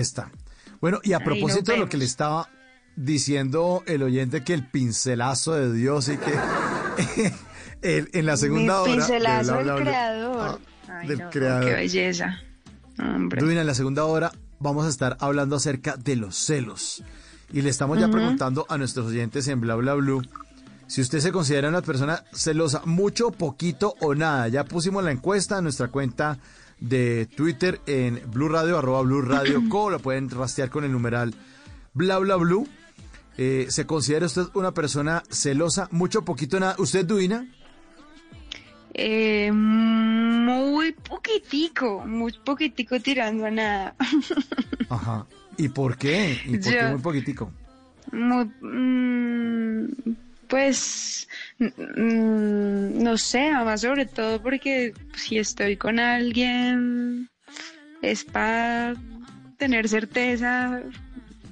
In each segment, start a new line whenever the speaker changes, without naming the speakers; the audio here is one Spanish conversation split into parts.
Está. Bueno, y a propósito de lo que le estaba diciendo el oyente que el pincelazo de Dios y que el- en la segunda
Mi
hora...
pincelazo
de
del
bla, bla, bla,
creador.
ah,
Ay,
del
no,
creador.
Qué belleza. Hombre.
En la segunda hora vamos a estar hablando acerca de los celos. Y le estamos ya preguntando a nuestros oyentes en Bla Bla Blue si usted se considera una persona celosa, mucho, poquito o nada. Ya pusimos la encuesta en nuestra cuenta de Twitter en Blue Radio, arroba Blue Radio Co. Lo pueden rastrear con el numeral Bla Bla Blue. Eh, ¿Se considera usted una persona celosa, mucho, poquito, nada? ¿Usted, Duina?
Eh, muy poquitico, muy poquitico tirando a nada.
Ajá. ¿Y por qué? ¿Y por qué
Yo-
muy poquitico?
Muy, mm, pues, mm, no sé, además sobre todo porque si estoy con alguien es para tener certeza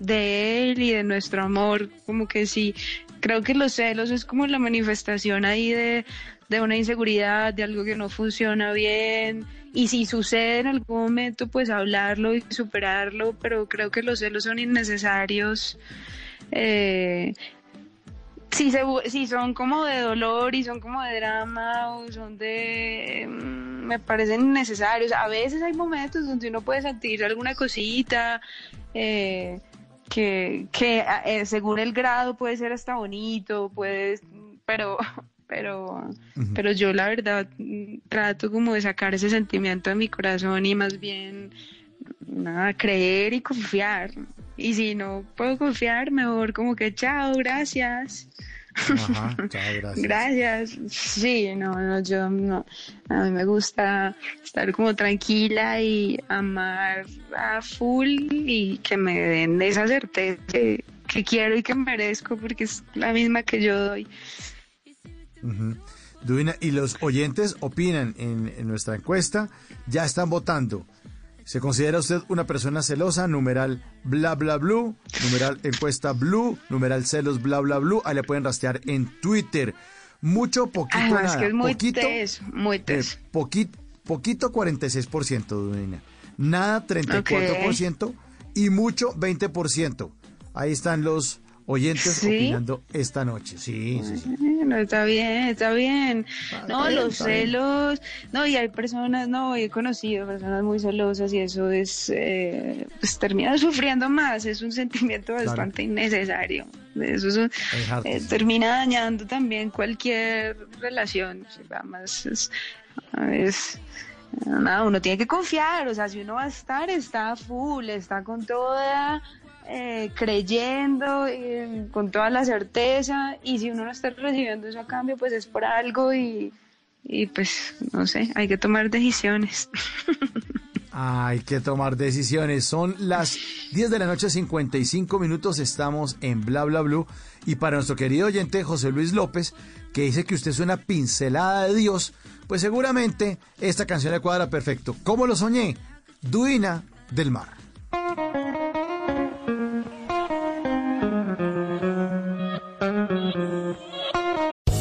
de él y de nuestro amor, como que sí, creo que los celos es como la manifestación ahí de, de una inseguridad, de algo que no funciona bien. Y si sucede en algún momento, pues hablarlo y superarlo, pero creo que los celos son innecesarios. Eh, si, se, si son como de dolor y son como de drama o son de... mm, me parecen innecesarios. A veces hay momentos donde uno puede sentir alguna cosita eh, que, que eh, según el grado puede ser hasta bonito, puede, pero... Pero, pero yo la verdad trato como de sacar ese sentimiento de mi corazón y más bien nada, creer y confiar. Y si no puedo confiar, mejor como que chao, gracias.
Ajá, gracias.
Gracias. Sí, no, no, yo no. A mí me gusta estar como tranquila y amar a full y que me den esa certeza que, que quiero y que merezco porque es la misma que yo doy.
Duina, y los oyentes opinan en, en nuestra encuesta, ya están votando. ¿Se considera usted una persona celosa? Numeral bla bla blue, numeral encuesta blue, numeral celos bla bla blue. Ahí le pueden rastrear en Twitter. Mucho, poquito,
es
nada.
que es muy
poquito,
tes, muy
eh,
tes.
poquito, poquito 46%, Duina. Nada 34% y mucho 20%. Ahí están los oyentes
¿Sí?
opinando esta noche. Sí, sí, sí.
Está bien, está bien. No,
bien,
los
está bien.
celos, no, y hay personas, no, he conocido personas muy celosas y eso es, eh, pues termina sufriendo más, es un sentimiento
Claro.
bastante innecesario. Eso es un- eh, termina dañando también cualquier relación. Además, es, es- nada, uno tiene que confiar, o sea, si uno va a estar, está full, está con toda, eh, creyendo, eh, con toda la certeza, y si uno no está recibiendo eso a cambio, pues es por algo y, y pues, no sé, hay que tomar decisiones.
Hay que tomar decisiones. Son las 10 de la noche, 55 minutos. Estamos en Bla Bla Blue. Y para nuestro querido oyente José Luis López, que dice que usted es una pincelada de Dios, pues seguramente esta canción le cuadra perfecto. ¿Cómo lo soñé? Duina del Mar.